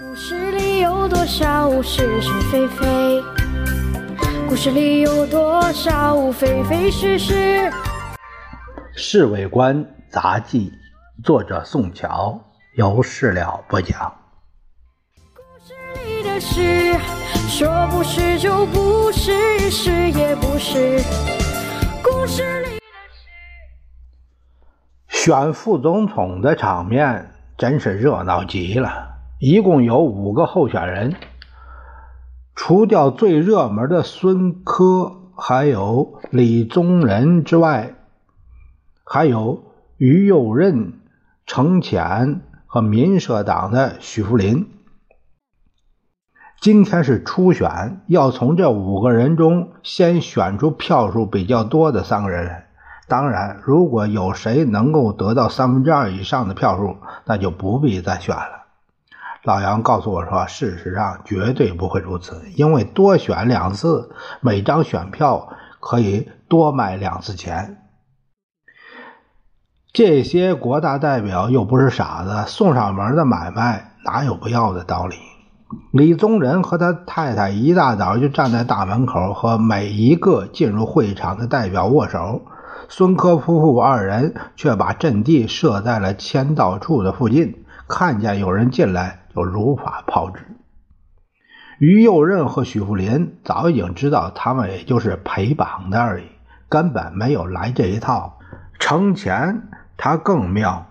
故事里有多少是是非非？故事里有多少非非是是？《侍卫官杂记》，作者宋乔，由事了播讲。故事里的事，说不是就不是，是也不是。故事里的事，选副总统的场面真是热闹极了。一共有五个候选人，除掉最热门的孙科，还有李宗仁之外，还有于右任、程潜和民社党的许福林。今天是初选，要从这五个人中先选出票数比较多的三个人来。当然，如果有谁能够得到三分之二以上的票数，那就不必再选了。老杨告诉我说：“事实上绝对不会如此，因为多选两次，每张选票可以多卖两次钱。这些国大代表又不是傻子，送上门的买卖哪有不要的道理？”李宗仁和他太太一大早就站在大门口，和每一个进入会场的代表握手。孙科夫妇二人却把阵地设在了签到处的附近，看见有人进来。就如法炮制。于右任和许福林早已经知道，他们也就是陪绑的而已，根本没有来这一套。程潜他更妙，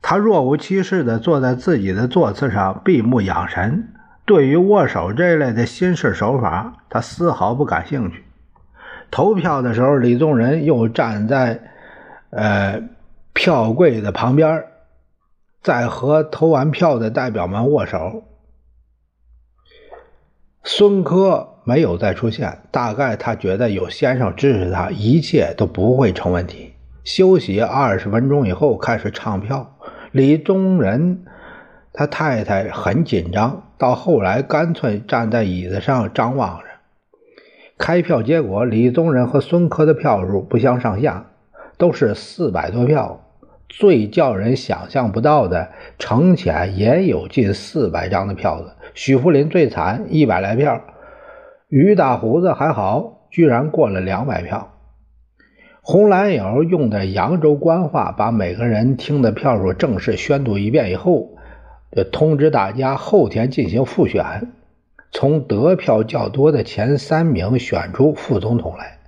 他若无其事地坐在自己的座次上，闭目养神。对于握手这类的新式手法，他丝毫不感兴趣。投票的时候，李宗仁又站在呃票柜的旁边。在和投完票的代表们握手。孙科没有再出现，大概他觉得有先生支持他，一切都不会成问题。休息二十分钟以后，开始唱票。李宗仁他太太很紧张，到后来干脆站在椅子上张望着。开票结果，李宗仁和孙科的票数不相上下，都是四百多票。最叫人想象不到的，程潜也有近四百张的票子。许福林最惨，一百来票。于大胡子还好，居然过了两百票。红蓝友用的扬州官话，把每个人听的票数正式宣读一遍以后，就通知大家后天进行复选，从得票较多的前三名选出副总统来。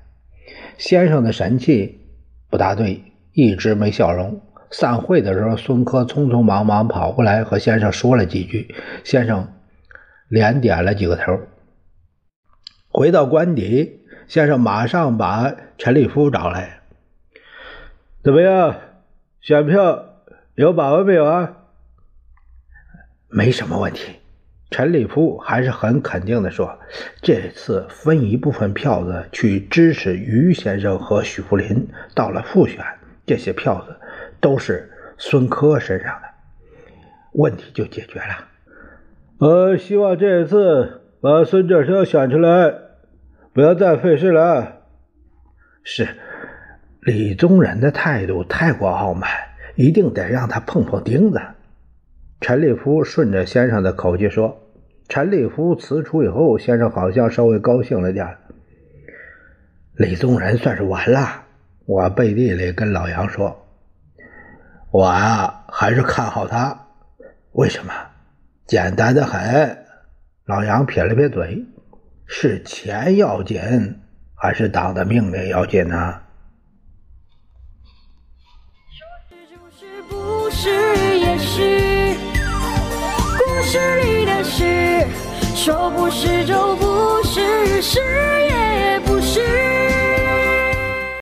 先生的神气不大对，一直没笑容。散会的时候，孙科匆匆忙忙跑过来和先生说了几句，先生连点了几个头。回到官邸，先生马上把陈立夫找来：“怎么样？选票有把握没有啊？”“没什么问题。”陈立夫还是很肯定的说：“这次分一部分票子去支持于先生和许福林，到了复选，这些票子。”都是孙科身上的问题就解决了。呃，希望这一次把孙振生选出来，不要再费事了。是李宗仁的态度太过傲慢，一定得让他碰碰钉子。陈立夫顺着先生的口气说。陈立夫辞出以后，先生好像稍微高兴了点。李宗仁算是完了，我背地里跟老杨说。我啊，还是看好他。为什么？简单的很。老杨撇了撇嘴：“是钱要紧，还是党的命令要紧呢？”说是就是，不是也是。故事里的事，说不是就不是，是也。